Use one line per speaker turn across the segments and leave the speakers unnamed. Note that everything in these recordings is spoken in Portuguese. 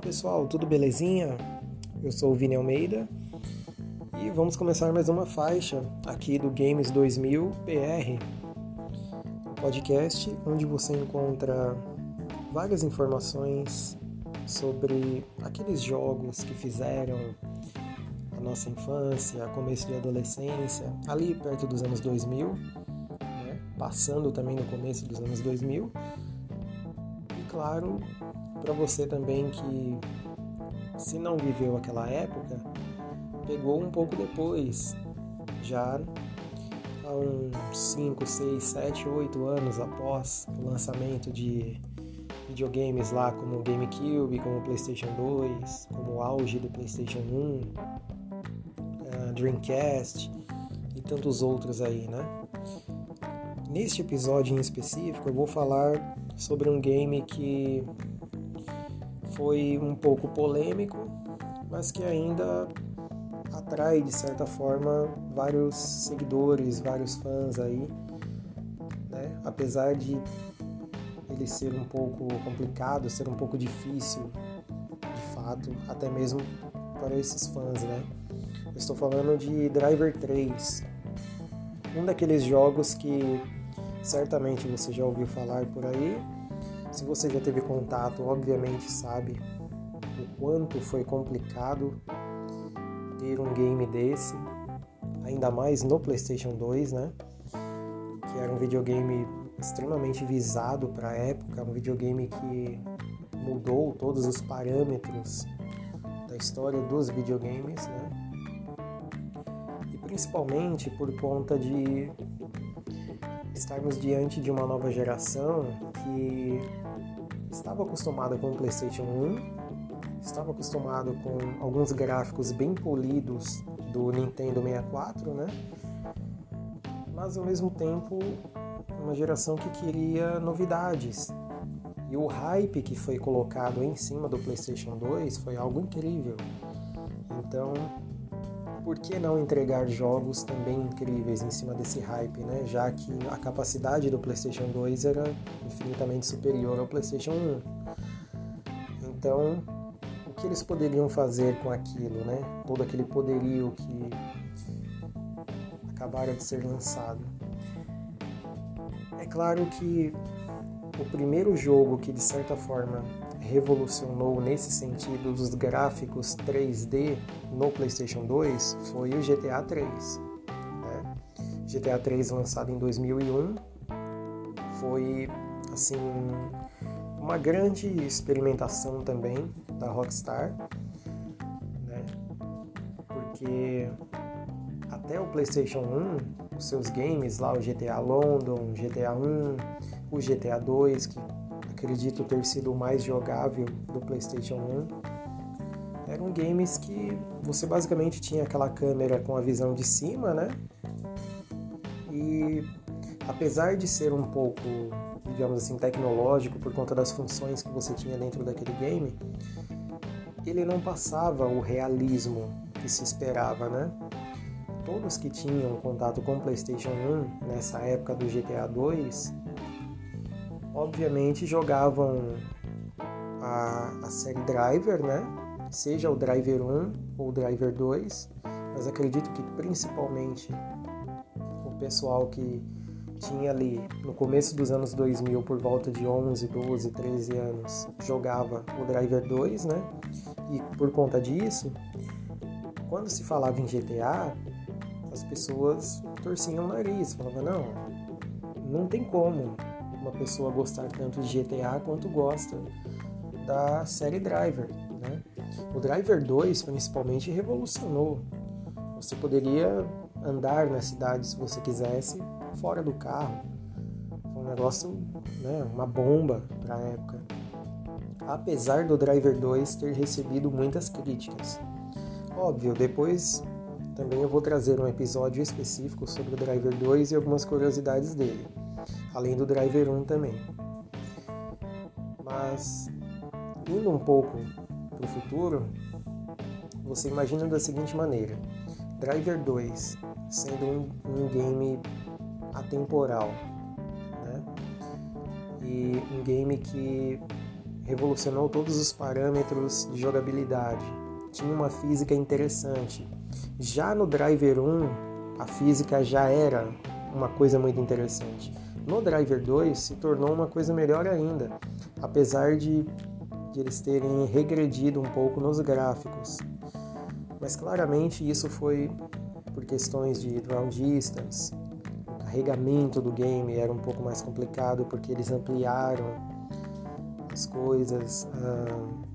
pessoal, tudo belezinha? Eu sou o Vini Almeida e vamos começar mais uma faixa aqui do Games 2000 PR, podcast onde você encontra várias informações sobre aqueles jogos que fizeram a nossa infância, começo de adolescência, ali perto dos anos 2000, né? passando também no começo dos anos 2000 e claro para você também que, se não viveu aquela época, pegou um pouco depois, já há uns 5, 6, 7, 8 anos após o lançamento de videogames lá como o GameCube, como o PlayStation 2, como o auge do PlayStation 1, uh, eh, Dreamcast e tantos outros aí, né? Neste episódio em específico, eu vou falar sobre um game que foi um pouco polêmico, mas que ainda atrai de certa forma vários seguidores, vários fãs aí, né? Apesar de ele ser um pouco complicado, ser um pouco difícil, de fato, até mesmo para esses fãs, né? Eu estou falando de Driver 3, um daqueles jogos que certamente você já ouviu falar por aí, se você já teve contato, obviamente sabe o quanto foi complicado ter um game desse, ainda mais no PlayStation 2, né? Que era um videogame extremamente visado para a época, um videogame que mudou todos os parâmetros da história dos videogames, né? Principalmente por conta de estarmos diante de uma nova geração que estava acostumada com o PlayStation 1, estava acostumado com alguns gráficos bem polidos do Nintendo 64, né? Mas ao mesmo tempo, uma geração que queria novidades. E o hype que foi colocado em cima do PlayStation 2 foi algo incrível. Então, por que não entregar jogos também incríveis em cima desse hype, né? Já que a capacidade do PlayStation 2 era infinitamente superior ao PlayStation 1. Então, o que eles poderiam fazer com aquilo, né? Todo aquele poderio que acabara de ser lançado. É claro que o primeiro jogo que de certa forma revolucionou nesse sentido dos gráficos 3D no PlayStation 2 foi o GTA 3. Né? GTA 3 lançado em 2001 foi assim uma grande experimentação também da Rockstar, né? porque até o PlayStation 1 os seus games lá, o GTA London, GTA 1, o GTA 2, que acredito ter sido o mais jogável do PlayStation 1. Eram games que você basicamente tinha aquela câmera com a visão de cima, né? E apesar de ser um pouco, digamos assim, tecnológico por conta das funções que você tinha dentro daquele game, ele não passava o realismo que se esperava, né? Todos que tinham contato com o PlayStation 1 nessa época do GTA 2 obviamente jogavam a, a série Driver, né? Seja o Driver 1 ou o Driver 2, mas acredito que principalmente o pessoal que tinha ali no começo dos anos 2000, por volta de 11, 12, 13 anos, jogava o Driver 2, né? E por conta disso, quando se falava em GTA, as pessoas torciam o nariz, falavam: não, não tem como, uma pessoa gostar tanto de GTA quanto gosta da série Driver. Né? O Driver 2 principalmente revolucionou. Você poderia andar na cidade se você quisesse fora do carro. Foi um negócio, né, uma bomba para a época. Apesar do Driver 2 ter recebido muitas críticas. Óbvio, depois também eu vou trazer um episódio específico sobre o Driver 2 e algumas curiosidades dele além do Driver 1 também. Mas indo um pouco para o futuro, você imagina da seguinte maneira: Driver 2 sendo um, um game atemporal, né? E um game que revolucionou todos os parâmetros de jogabilidade. Tinha uma física interessante. Já no Driver 1, a física já era uma coisa muito interessante. No Driver 2 se tornou uma coisa melhor ainda, apesar de, de eles terem regredido um pouco nos gráficos. Mas claramente isso foi por questões de draw distance, o carregamento do game era um pouco mais complicado porque eles ampliaram as coisas. Ah,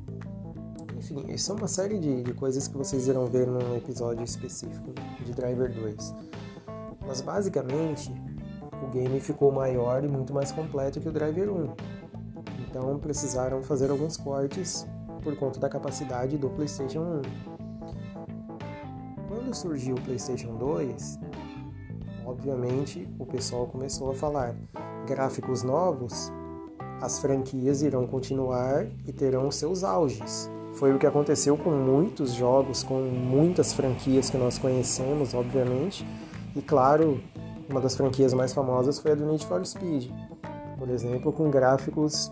enfim, isso é uma série de, de coisas que vocês irão ver num episódio específico de Driver 2. Mas basicamente game ficou maior e muito mais completo que o Driver 1. Então precisaram fazer alguns cortes por conta da capacidade do PlayStation 1. Quando surgiu o PlayStation 2, obviamente o pessoal começou a falar: gráficos novos, as franquias irão continuar e terão seus auges. Foi o que aconteceu com muitos jogos, com muitas franquias que nós conhecemos, obviamente. E claro, uma das franquias mais famosas foi a do Need for Speed, por exemplo, com gráficos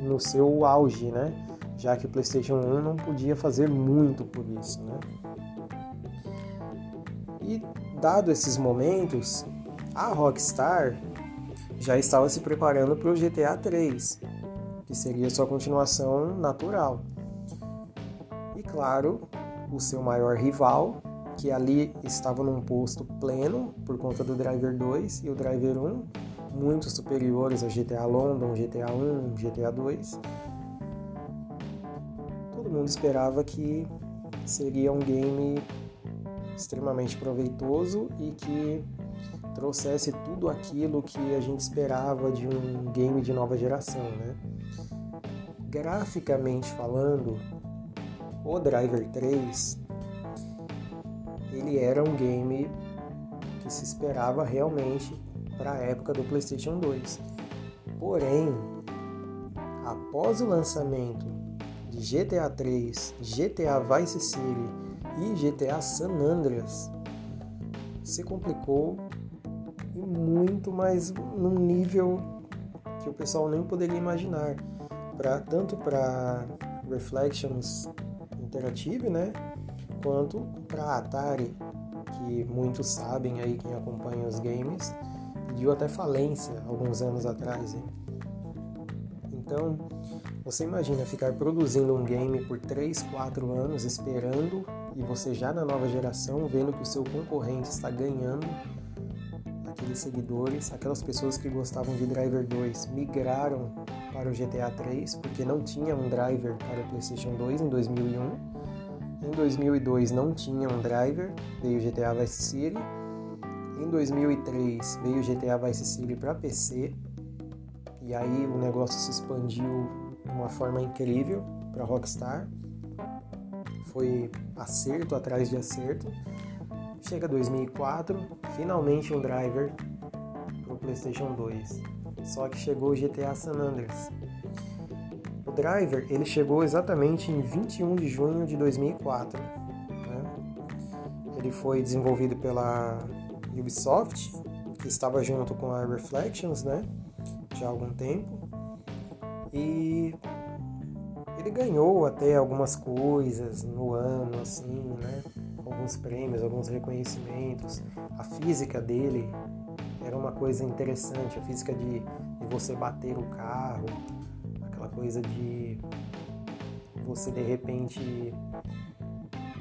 no seu auge, né? Já que o PlayStation 1 não podia fazer muito por isso, né? E dado esses momentos, a Rockstar já estava se preparando para o GTA 3, que seria sua continuação natural. E claro, o seu maior rival, que ali estava num posto pleno por conta do Driver 2 e o Driver 1, muito superiores a GTA London, GTA 1, GTA 2. Todo mundo esperava que seria um game extremamente proveitoso e que trouxesse tudo aquilo que a gente esperava de um game de nova geração, né? Graficamente falando, o Driver 3 ele era um game que se esperava realmente para a época do PlayStation 2. Porém, após o lançamento de GTA 3, GTA Vice City e GTA San Andreas, se complicou e muito mais num nível que o pessoal nem poderia imaginar, tanto para Reflections Interactive, né, quanto para Atari, que muitos sabem aí quem acompanha os games, pediu até falência alguns anos atrás. Hein? Então, você imagina ficar produzindo um game por 3, 4 anos esperando e você já na nova geração vendo que o seu concorrente está ganhando aqueles seguidores, aquelas pessoas que gostavam de Driver 2 migraram para o GTA 3 porque não tinha um driver para o PlayStation 2 em 2001 em 2002 não tinha um driver, veio GTA Vice City. Em 2003 veio GTA Vice City para PC. E aí o negócio se expandiu de uma forma incrível para Rockstar. Foi acerto atrás de acerto. Chega 2004, finalmente um driver para o PlayStation 2. Só que chegou o GTA San Andreas, Driver ele chegou exatamente em 21 de junho de 2004. Né? Ele foi desenvolvido pela Ubisoft, que estava junto com a Reflections, né? Já há algum tempo. E ele ganhou até algumas coisas no ano, assim, né? Alguns prêmios, alguns reconhecimentos. A física dele era uma coisa interessante, a física de, de você bater o carro, coisa de você de repente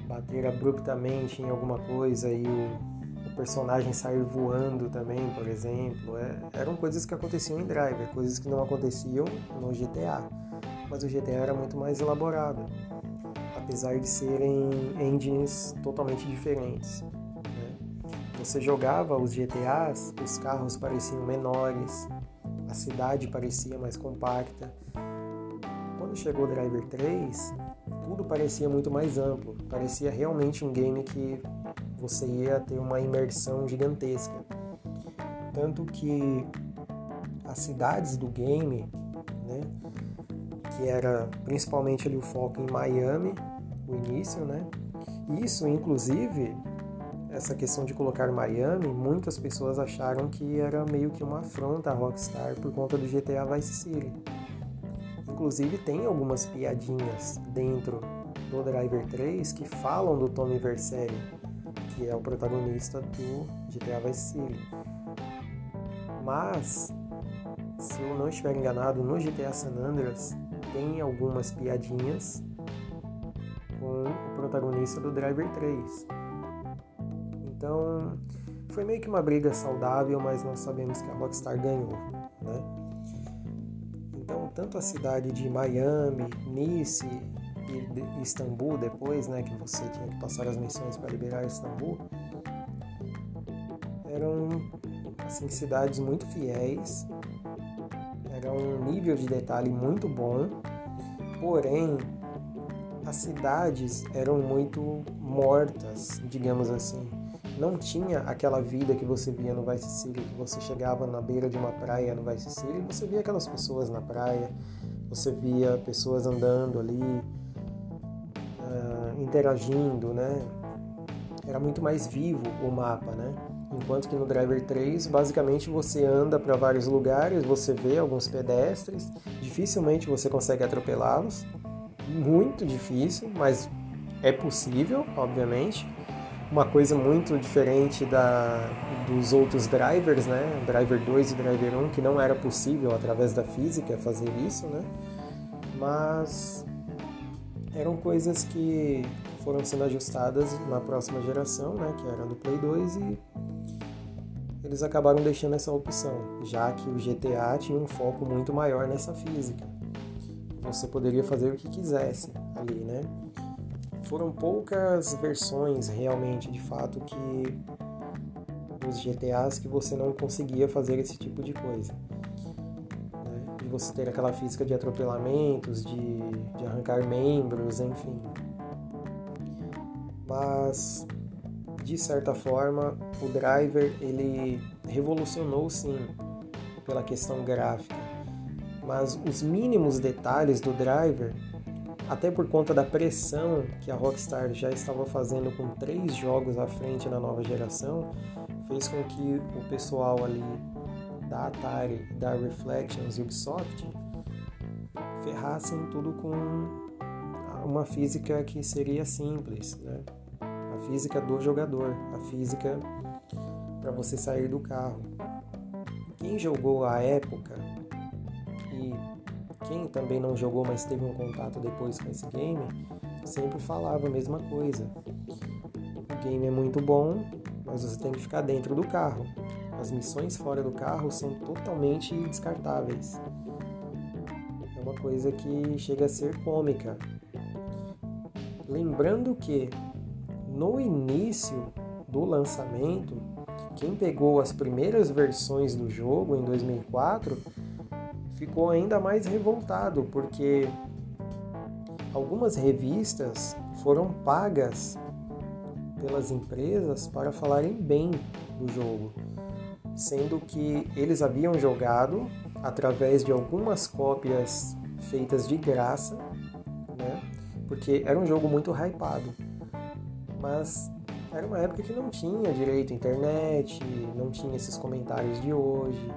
bater abruptamente em alguma coisa e o, o personagem sair voando também, por exemplo. É, eram coisas que aconteciam em Driver, coisas que não aconteciam no GTA. Mas o GTA era muito mais elaborado, apesar de serem engines totalmente diferentes. Né? Você jogava os GTAs, os carros pareciam menores, a cidade parecia mais compacta quando chegou o Driver 3, tudo parecia muito mais amplo. Parecia realmente um game que você ia ter uma imersão gigantesca. Tanto que as cidades do game, né, que era principalmente ali o foco em Miami, o início, né? Isso, inclusive, essa questão de colocar Miami, muitas pessoas acharam que era meio que uma afronta à Rockstar por conta do GTA Vice City Inclusive tem algumas piadinhas dentro do Driver 3 que falam do Tommy Vercelli, que é o protagonista do GTA Vice City. Mas, se eu não estiver enganado, no GTA San Andreas tem algumas piadinhas com o protagonista do Driver 3. Então, foi meio que uma briga saudável, mas nós sabemos que a Rockstar ganhou, né? Tanto a cidade de Miami, Nice e Istambul depois, né, que você tinha que passar as missões para liberar Istambul, eram assim cidades muito fiéis, era um nível de detalhe muito bom, porém as cidades eram muito mortas, digamos assim. Não tinha aquela vida que você via no Vice City, que você chegava na beira de uma praia no Vice City e você via aquelas pessoas na praia, você via pessoas andando ali, interagindo, né? Era muito mais vivo o mapa, né? Enquanto que no Driver 3, basicamente você anda para vários lugares, você vê alguns pedestres, dificilmente você consegue atropelá-los. Muito difícil, mas é possível, obviamente. Uma coisa muito diferente da, dos outros drivers, né? Driver 2 e Driver 1, que não era possível através da física fazer isso, né? Mas eram coisas que foram sendo ajustadas na próxima geração, né, que era do Play 2 e eles acabaram deixando essa opção, já que o GTA tinha um foco muito maior nessa física. Você poderia fazer o que quisesse ali, né? Foram poucas versões realmente, de fato, que dos GTAs que você não conseguia fazer esse tipo de coisa você ter aquela física de atropelamentos, de, de arrancar membros, enfim. Mas de certa forma, o driver ele revolucionou sim pela questão gráfica, mas os mínimos detalhes do driver, até por conta da pressão que a Rockstar já estava fazendo com três jogos à frente na nova geração, fez com que o pessoal ali da Atari, da Reflections Ubisoft ferrassem tudo com uma física que seria simples, né? A física do jogador, a física para você sair do carro. Quem jogou à época e quem também não jogou, mas teve um contato depois com esse game, sempre falava a mesma coisa. O game é muito bom, mas você tem que ficar dentro do carro. As missões fora do carro são totalmente descartáveis. É uma coisa que chega a ser cômica. Lembrando que no início do lançamento, quem pegou as primeiras versões do jogo em 2004 ficou ainda mais revoltado porque algumas revistas foram pagas pelas empresas para falarem bem do jogo sendo que eles haviam jogado através de algumas cópias feitas de graça, né? Porque era um jogo muito hypado. Mas era uma época que não tinha direito à internet, não tinha esses comentários de hoje,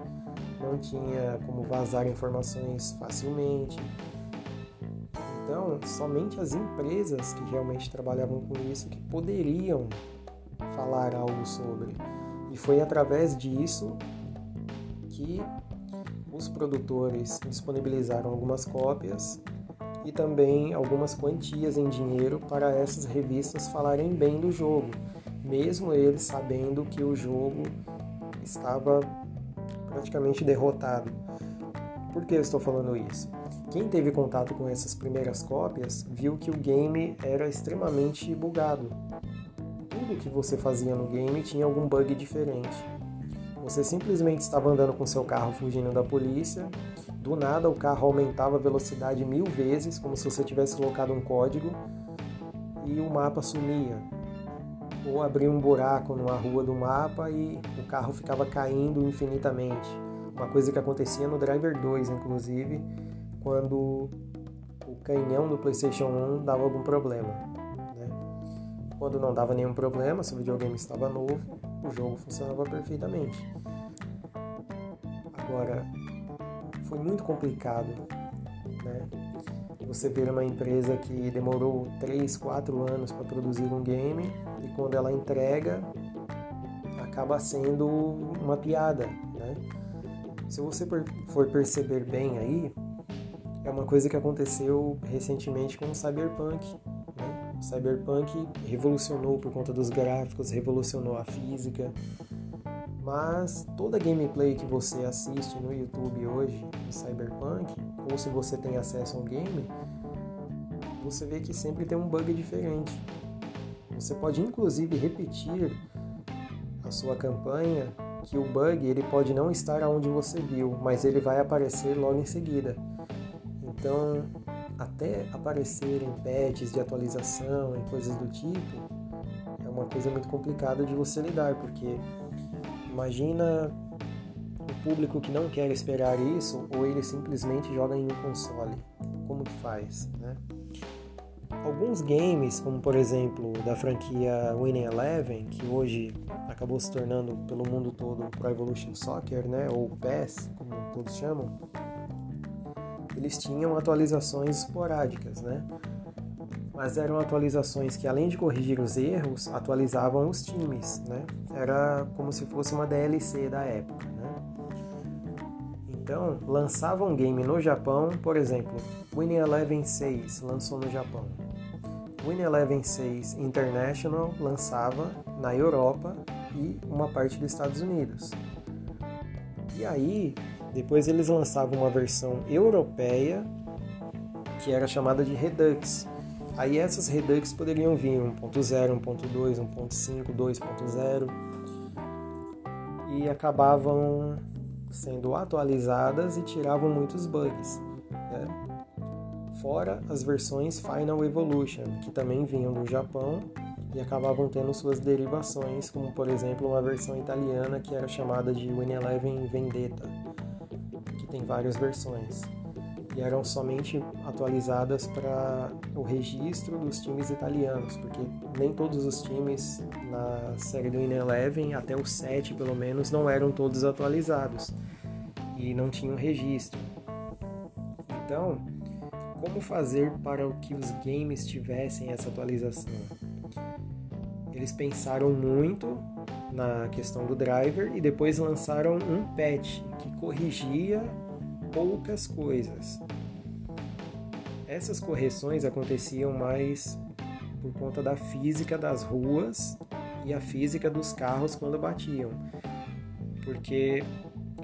não tinha como vazar informações facilmente. Então, somente as empresas que realmente trabalhavam com isso que poderiam falar algo sobre. E foi através disso que os produtores disponibilizaram algumas cópias e também algumas quantias em dinheiro para essas revistas falarem bem do jogo, mesmo eles sabendo que o jogo estava praticamente derrotado. Por que eu estou falando isso? Quem teve contato com essas primeiras cópias viu que o game era extremamente bugado tudo que você fazia no game tinha algum bug diferente. Você simplesmente estava andando com seu carro fugindo da polícia, do nada o carro aumentava a velocidade mil vezes, como se você tivesse colocado um código, e o mapa sumia. Ou abria um buraco numa rua do mapa e o carro ficava caindo infinitamente. Uma coisa que acontecia no Driver 2, inclusive, quando o canhão do PlayStation 1 dava algum problema. Quando não dava nenhum problema, se o videogame estava novo, o jogo funcionava perfeitamente. Agora, foi muito complicado né? Você vê uma empresa que demorou 3, 4 anos para produzir um game quando ela entrega acaba sendo uma piada, né? Se você for perceber bem aí, é uma coisa que aconteceu recentemente com o Cyberpunk. Né? O Cyberpunk revolucionou por conta dos gráficos, revolucionou a física, mas toda gameplay que você assiste no YouTube hoje de Cyberpunk, ou se você tem acesso a um game, você vê que sempre tem um bug diferente. Você pode inclusive repetir a sua campanha, que o bug ele pode não estar onde você viu, mas ele vai aparecer logo em seguida. Então, até aparecerem patches de atualização e coisas do tipo, é uma coisa muito complicada de você lidar, porque Imagina o público que não quer esperar isso ou ele simplesmente joga em um console. Como que faz, né? Alguns games, como por exemplo da franquia Winning Eleven, que hoje acabou se tornando pelo mundo todo Pro Evolution Soccer, né, ou PES, como todos chamam, eles tinham atualizações esporádicas, né? mas eram atualizações que, além de corrigir os erros, atualizavam os times, né? Era como se fosse uma DLC da época, né? Então, lançava um game no Japão, por exemplo, Winning Eleven 6 lançou no Japão. Winning Eleven 6 International lançava na Europa e uma parte dos Estados Unidos. E aí, depois eles lançavam uma versão europeia que era chamada de Redux, Aí essas Redux poderiam vir 1.0, 1.2, 1.5, 2.0 e acabavam sendo atualizadas e tiravam muitos bugs. Fora as versões Final Evolution, que também vinham do Japão e acabavam tendo suas derivações, como por exemplo uma versão italiana que era chamada de Win Eleven Vendetta, que tem várias versões e eram somente atualizadas para o registro dos times italianos, porque nem todos os times na série do In Eleven, até o 7 pelo menos, não eram todos atualizados e não tinham registro. Então, como fazer para que os games tivessem essa atualização? Eles pensaram muito na questão do driver e depois lançaram um patch que corrigia poucas coisas. Essas correções aconteciam mais por conta da física das ruas e a física dos carros quando batiam. Porque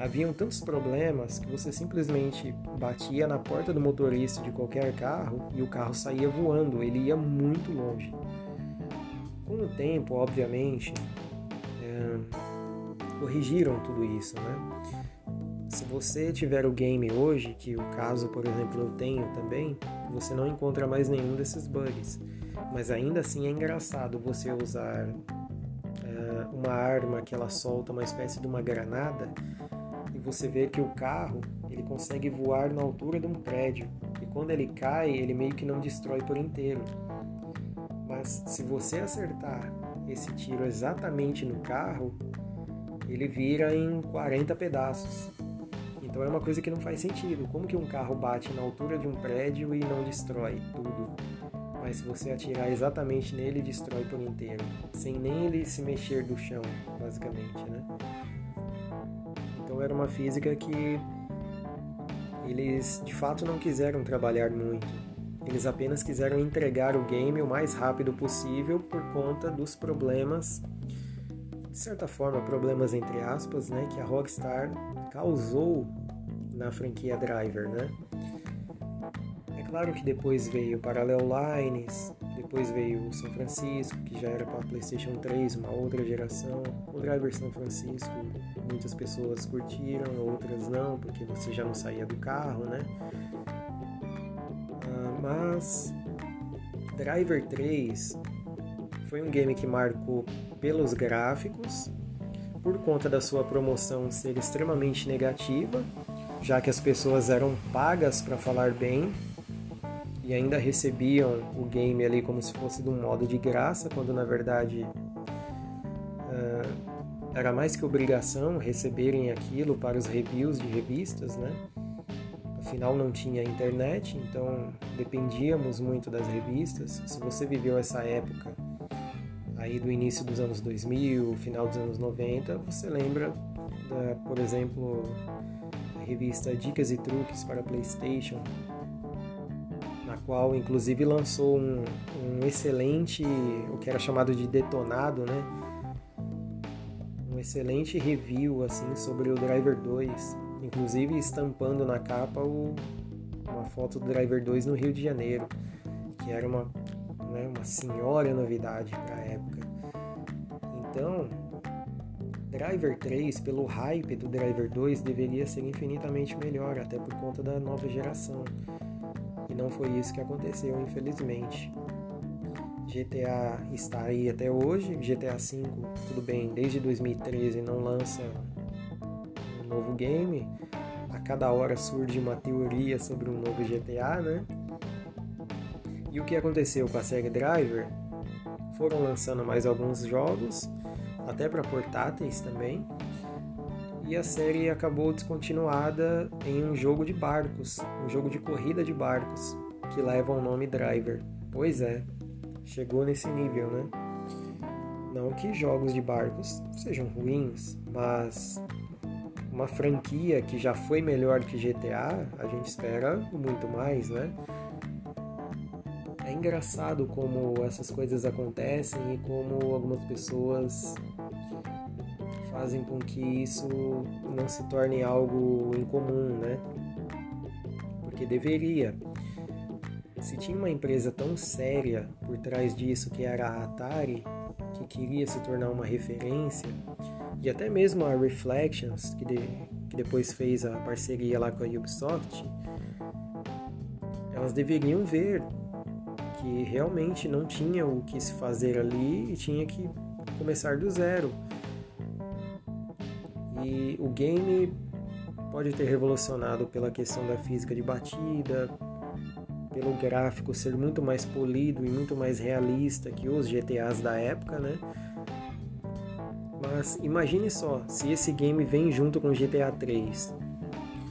haviam tantos problemas que você simplesmente batia na porta do motorista de qualquer carro e o carro saía voando, ele ia muito longe. Com o tempo, obviamente, é, corrigiram tudo isso, né? Se você tiver o game hoje, que o caso, por exemplo, eu tenho também, você não encontra mais nenhum desses bugs. Mas ainda assim é engraçado você usar uh, uma arma que ela solta uma espécie de uma granada você vê que o carro ele consegue voar na altura de um prédio e quando ele cai ele meio que não destrói por inteiro. Mas se você acertar esse tiro exatamente no carro, ele vira em 40 pedaços. Então é uma coisa que não faz sentido. Como que um carro bate na altura de um prédio e não destrói tudo? Mas se você atirar exatamente nele, destrói por inteiro, sem nem ele se mexer do chão, basicamente, né? Então era uma física que eles de fato não quiseram trabalhar muito. Eles apenas quiseram entregar o game o mais rápido possível por conta dos problemas, de certa forma, problemas entre aspas, né, que a Rockstar causou na franquia Driver, né? É claro que depois veio Parallel Lines, depois veio o São Francisco, que já era para PlayStation 3, uma outra geração. O Driver São Francisco, muitas pessoas curtiram, outras não, porque você já não saía do carro, né? Ah, mas Driver 3 foi um game que marcou pelos gráficos, por conta da sua promoção ser extremamente negativa já que as pessoas eram pagas para falar bem e ainda recebiam o game ali como se fosse de um modo de graça, quando na verdade uh, era mais que obrigação receberem aquilo para os reviews de revistas, né? Afinal, não tinha internet, então dependíamos muito das revistas. Se você viveu essa época aí do início dos anos 2000, final dos anos 90, você lembra, da, por exemplo, a revista Dicas e Truques para PlayStation, qual inclusive lançou um, um excelente, o que era chamado de detonado, né? Um excelente review assim sobre o Driver 2, inclusive estampando na capa o, uma foto do Driver 2 no Rio de Janeiro, que era uma, né, uma senhora novidade para a época. Então, Driver 3, pelo hype do Driver 2, deveria ser infinitamente melhor, até por conta da nova geração. E não foi isso que aconteceu, infelizmente. GTA está aí até hoje, GTA V, tudo bem, desde 2013 não lança um novo game. A cada hora surge uma teoria sobre um novo GTA, né? E o que aconteceu com a série Driver? Foram lançando mais alguns jogos até para portáteis também. E a série acabou descontinuada em um jogo de barcos, um jogo de corrida de barcos, que leva o nome Driver. Pois é, chegou nesse nível, né? Não que jogos de barcos sejam ruins, mas uma franquia que já foi melhor que GTA, a gente espera muito mais, né? É engraçado como essas coisas acontecem e como algumas pessoas fazem com que isso não se torne algo incomum, né? Porque deveria. Se tinha uma empresa tão séria por trás disso que era a Atari, que queria se tornar uma referência, e até mesmo a Reflections, que, de, que depois fez a parceria lá com a Ubisoft, elas deveriam ver que realmente não tinha o que se fazer ali e tinha que começar do zero. E o game pode ter revolucionado pela questão da física de batida, pelo gráfico ser muito mais polido e muito mais realista que os GTAs da época, né? Mas imagine só, se esse game vem junto com GTA 3.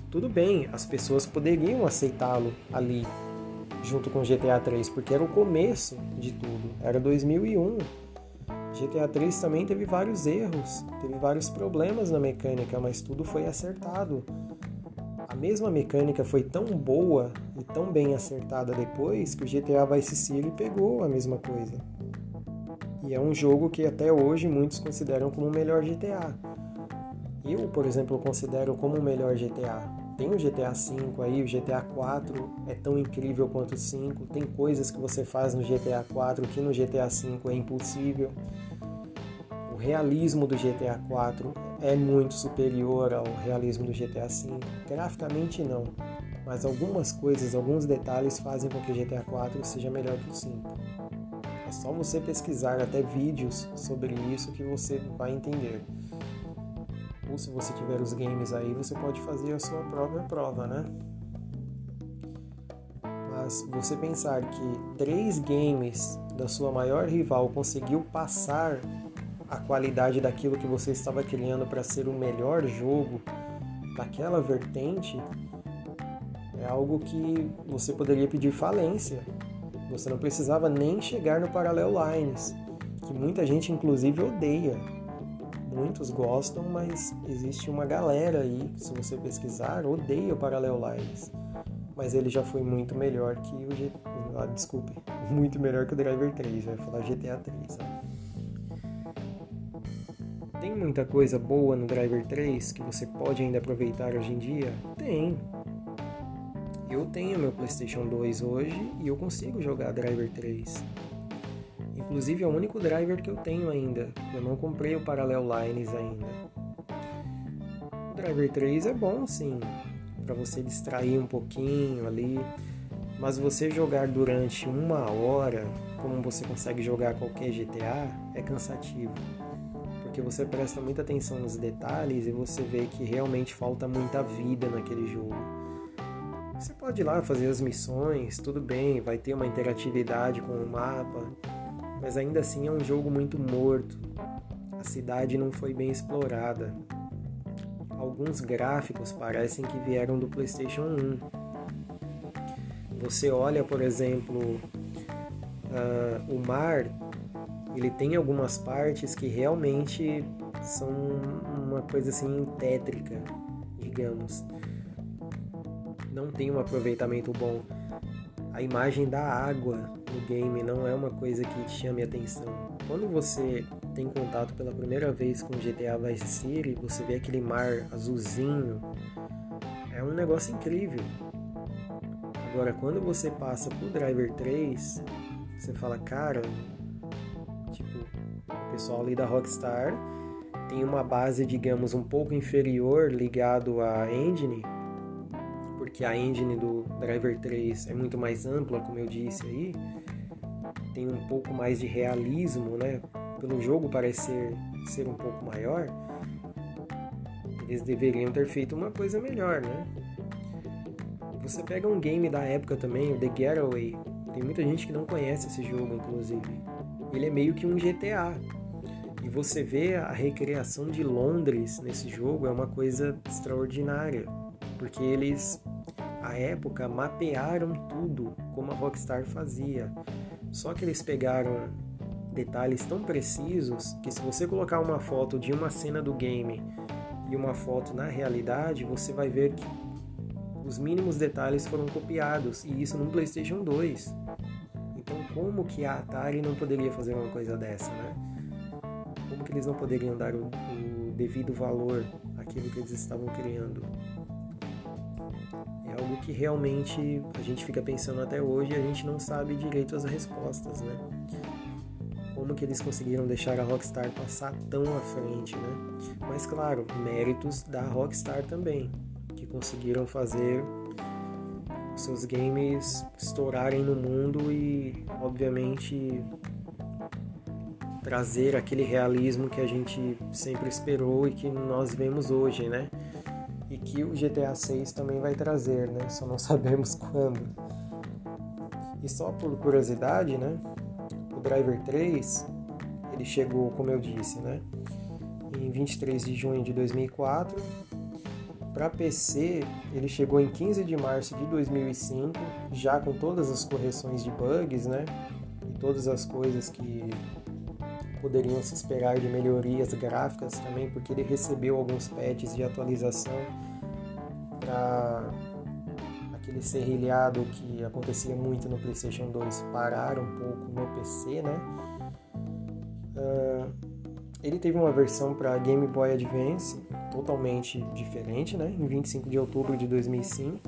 Tudo bem, as pessoas poderiam aceitá-lo ali, junto com GTA 3, porque era o começo de tudo, era 2001. GTA 3 também teve vários erros, teve vários problemas na mecânica, mas tudo foi acertado. A mesma mecânica foi tão boa e tão bem acertada depois que o GTA Vice City pegou a mesma coisa. E é um jogo que até hoje muitos consideram como o melhor GTA. Eu, por exemplo, considero como o melhor GTA. Tem o GTA V aí, o GTA 4 é tão incrível quanto o 5. Tem coisas que você faz no GTA 4 que no GTA V é impossível. O realismo do GTA 4 é muito superior ao realismo do GTA V. Graficamente não, mas algumas coisas, alguns detalhes fazem com que o GTA 4 seja melhor que o 5. É só você pesquisar até vídeos sobre isso que você vai entender ou se você tiver os games aí, você pode fazer a sua própria prova, né? Mas você pensar que três games da sua maior rival conseguiu passar a qualidade daquilo que você estava criando para ser o melhor jogo daquela vertente é algo que você poderia pedir falência. Você não precisava nem chegar no Parallel Lines, que muita gente inclusive odeia muitos gostam, mas existe uma galera aí, se você pesquisar, odeia o Parallel Lines. Mas ele já foi muito melhor que o G... ah, desculpe, muito melhor que o Driver 3, vai falar GTA 3. Sabe? Tem muita coisa boa no Driver 3 que você pode ainda aproveitar hoje em dia? Tem. Eu tenho meu PlayStation 2 hoje e eu consigo jogar Driver 3. Inclusive é o único driver que eu tenho ainda. Eu não comprei o Parallel Lines ainda. O Driver 3 é bom sim, para você distrair um pouquinho ali, mas você jogar durante uma hora, como você consegue jogar qualquer GTA, é cansativo. Porque você presta muita atenção nos detalhes e você vê que realmente falta muita vida naquele jogo. Você pode ir lá fazer as missões, tudo bem, vai ter uma interatividade com o mapa, mas ainda assim é um jogo muito morto. A cidade não foi bem explorada. alguns gráficos parecem que vieram do PlayStation 1. Você olha, por exemplo, uh, o mar, ele tem algumas partes que realmente são uma coisa assim tétrica, digamos. Não tem um aproveitamento bom. A imagem da água no game não é uma coisa que te chame atenção. Quando você tem contato pela primeira vez com GTA Vice City, você vê aquele mar azulzinho, é um negócio incrível. Agora, quando você passa pro Driver 3, você fala, cara, tipo, o pessoal ali da Rockstar tem uma base, digamos, um pouco inferior ligado à engine, porque a engine do Driver 3 é muito mais ampla, como eu disse aí, tem um pouco mais de realismo, né? Pelo jogo parecer ser um pouco maior, eles deveriam ter feito uma coisa melhor, né? Você pega um game da época também, o The Getaway, tem muita gente que não conhece esse jogo, inclusive. Ele é meio que um GTA, e você vê a recriação de Londres nesse jogo é uma coisa extraordinária, porque eles, à época, mapearam tudo como a Rockstar fazia. Só que eles pegaram detalhes tão precisos que se você colocar uma foto de uma cena do game e uma foto na realidade, você vai ver que os mínimos detalhes foram copiados, e isso no PlayStation 2. Então, como que a Atari não poderia fazer uma coisa dessa, né? como que eles não poderiam dar o, o devido valor àquilo que eles estavam criando? É algo que realmente a gente fica pensando até hoje e a gente não sabe direito as respostas, né? Como que eles conseguiram deixar a Rockstar passar tão à frente, né? Mas claro, méritos da Rockstar também, que conseguiram fazer seus games estourarem no mundo e, obviamente, trazer aquele realismo que a gente sempre esperou e que nós vemos hoje, né? E que o GTA 6 também vai trazer, né? Só não sabemos quando. E só por curiosidade, né? O Driver 3, ele chegou, como eu disse, né? Em 23 de junho de 2004. Para PC, ele chegou em 15 de março de 2005, já com todas as correções de bugs, né? E todas as coisas que poderiam se esperar de melhorias gráficas também, porque ele recebeu alguns patches de atualização para aquele serrilhado que acontecia muito no PlayStation 2 parar um pouco no PC, né? Uh, ele teve uma versão para Game Boy Advance totalmente diferente, né? Em 25 de outubro de 2005.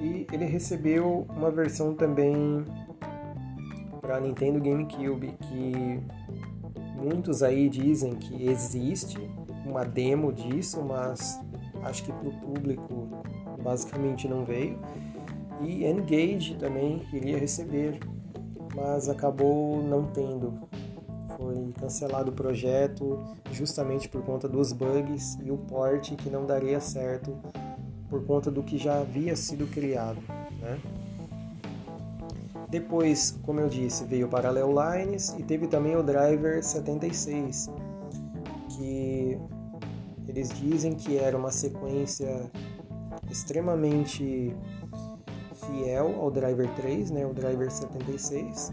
E ele recebeu uma versão também para Nintendo GameCube, que muitos aí dizem que existe uma demo disso, mas acho que para o público basicamente não veio. E Engage também iria receber, mas acabou não tendo. Foi cancelado o projeto justamente por conta dos bugs e o port que não daria certo por conta do que já havia sido criado. Né? Depois, como eu disse, veio o Parallel Lines e teve também o Driver 76, que eles dizem que era uma sequência extremamente fiel ao Driver 3, né, o Driver 76.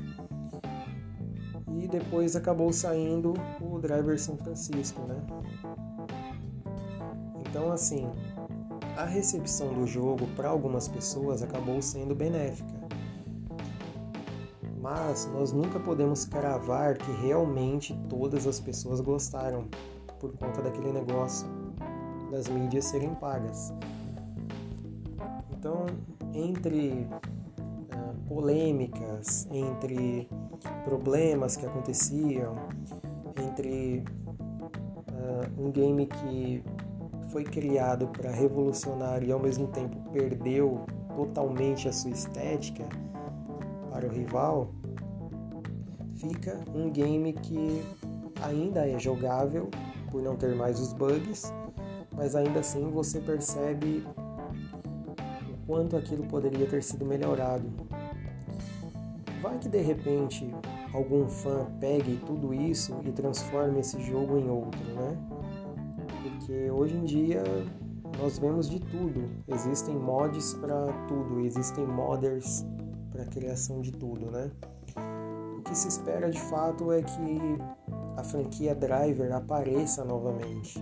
E depois acabou saindo o Driver São Francisco, né? Então, assim, a recepção do jogo para algumas pessoas acabou sendo benéfica mas nós nunca podemos cravar que realmente todas as pessoas gostaram por conta daquele negócio das mídias serem pagas. Então, entre uh, polêmicas, entre problemas que aconteciam, entre uh, um game que foi criado para revolucionar e ao mesmo tempo perdeu totalmente a sua estética, para o rival, fica um game que ainda é jogável por não ter mais os bugs, mas ainda assim você percebe o quanto aquilo poderia ter sido melhorado. Vai que de repente algum fã pegue tudo isso e transforme esse jogo em outro, né? porque hoje em dia nós vemos de tudo. Existem mods para tudo, existem modders para criação de tudo, né? O que se espera de fato é que a franquia Driver apareça novamente,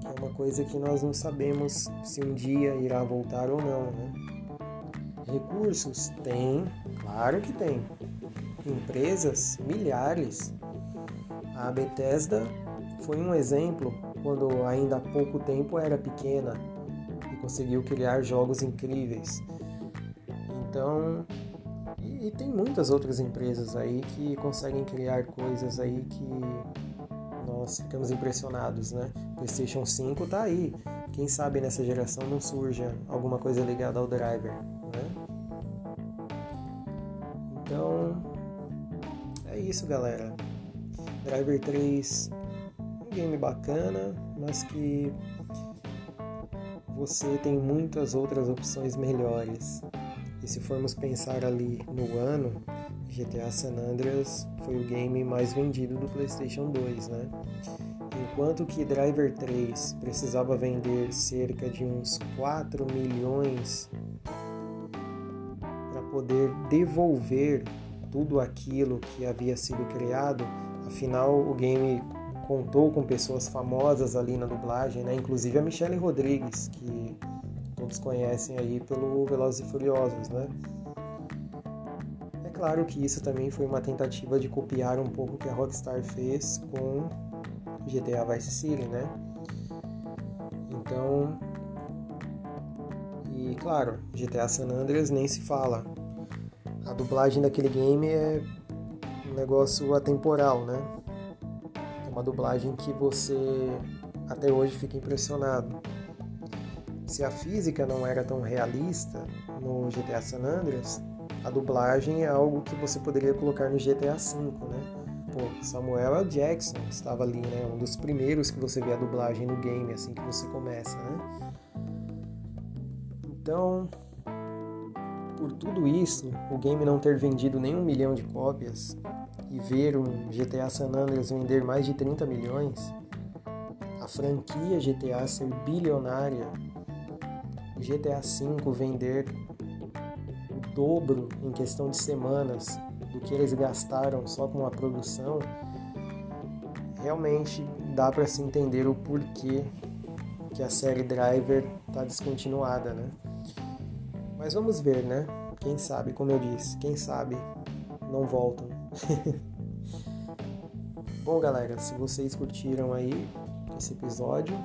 que é uma coisa que nós não sabemos se um dia irá voltar ou não, né? Recursos tem, claro que tem. Empresas, milhares. A Bethesda foi um exemplo quando ainda há pouco tempo era pequena e conseguiu criar jogos incríveis. Então, e, tem muitas outras empresas aí que conseguem criar coisas aí que nós ficamos impressionados, né? PlayStation 5 tá aí. Quem sabe nessa geração não surja alguma coisa ligada ao driver, né? Então, é isso, galera. Driver 3 game bacana, mas que você tem muitas outras opções melhores. E se formos pensar ali no ano, GTA San Andreas foi o game mais vendido do PlayStation 2, né? Enquanto que Driver 3 precisava vender cerca de uns 4 milhões para poder devolver tudo aquilo que havia sido criado, afinal o game contou com pessoas famosas ali na dublagem, né? Inclusive a Michelle Rodrigues, que todos conhecem aí pelo Velozes e Furiosos, né? É claro que isso também foi uma tentativa de copiar um pouco o que a Rockstar fez com GTA Vice City, né? Então, e claro, GTA San Andreas nem se fala. A dublagem daquele game é um negócio atemporal, né? uma dublagem que você até hoje fica impressionado. Se a física não era tão realista no GTA San Andreas, a dublagem é algo que você poderia colocar no GTA V, né? Pô, Samuel L. Jackson estava ali, né? Um dos primeiros que você vê a dublagem no game, assim que você começa, né? Então, por tudo isso, o game não ter vendido nem um milhão de cópias, e ver um GTA San Andreas vender mais de 30 milhões, a franquia GTA ser bilionária, GTA V vender o dobro em questão de semanas do que eles gastaram só com a produção, realmente dá para se entender o porquê que a série Driver está descontinuada, né? Mas vamos ver, né? Quem sabe, como eu disse, quem sabe não voltam. Bom, galera, se vocês curtiram aí esse episódio,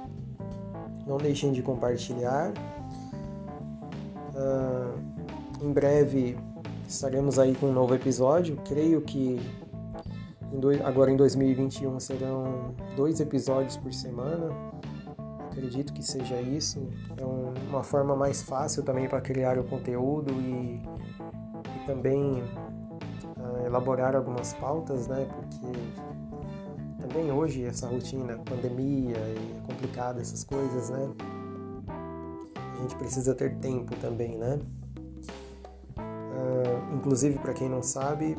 não deixem de compartilhar. Uh, em breve estaremos aí com um novo episódio. Creio que em dois, agora em 2021 serão dois episódios por semana. Acredito que seja isso. É um, uma forma mais fácil também para criar o conteúdo e, e também uh, elaborar algumas pautas, né? Porque também hoje essa rotina, pandemia é complicada essas coisas, né? A gente precisa ter tempo também, né? Uh, inclusive, para quem não sabe,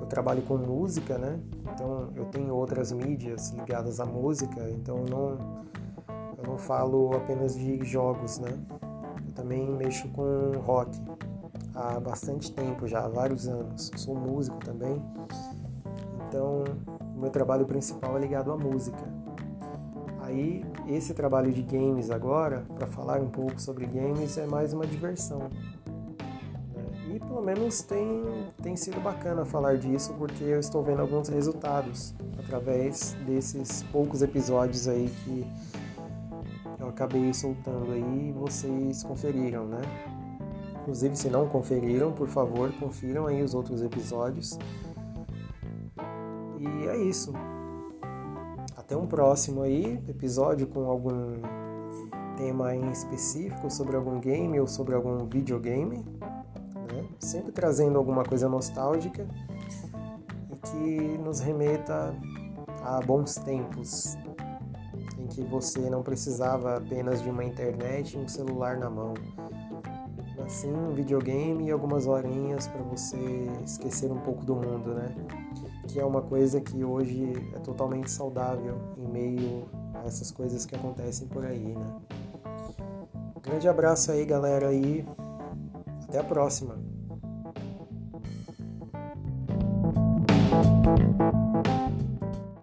eu trabalho com música, né? Então eu tenho outras mídias ligadas à música, então não, eu não falo apenas de jogos, né? Eu também mexo com rock há bastante tempo já, há vários anos. Sou músico também, então o meu trabalho principal é ligado à música. Aí esse trabalho de games agora, para falar um pouco sobre games, é mais uma diversão. Né? E pelo menos tem, tem sido bacana falar disso porque eu estou vendo alguns resultados através desses poucos episódios aí que eu acabei soltando aí e vocês conferiram, né? Inclusive, se não conferiram, por favor, confiram aí os outros episódios. E é isso. Até um próximo aí, episódio com algum tema em específico sobre algum game ou sobre algum videogame, né? sempre trazendo alguma coisa nostálgica e que nos remeta a bons tempos em que você não precisava apenas de uma internet e um celular na mão assim, um videogame e algumas horinhas para você esquecer um pouco do mundo, né? Que é uma coisa que hoje é totalmente saudável em meio a essas coisas que acontecem por aí, né? Grande abraço aí, galera, e até a próxima.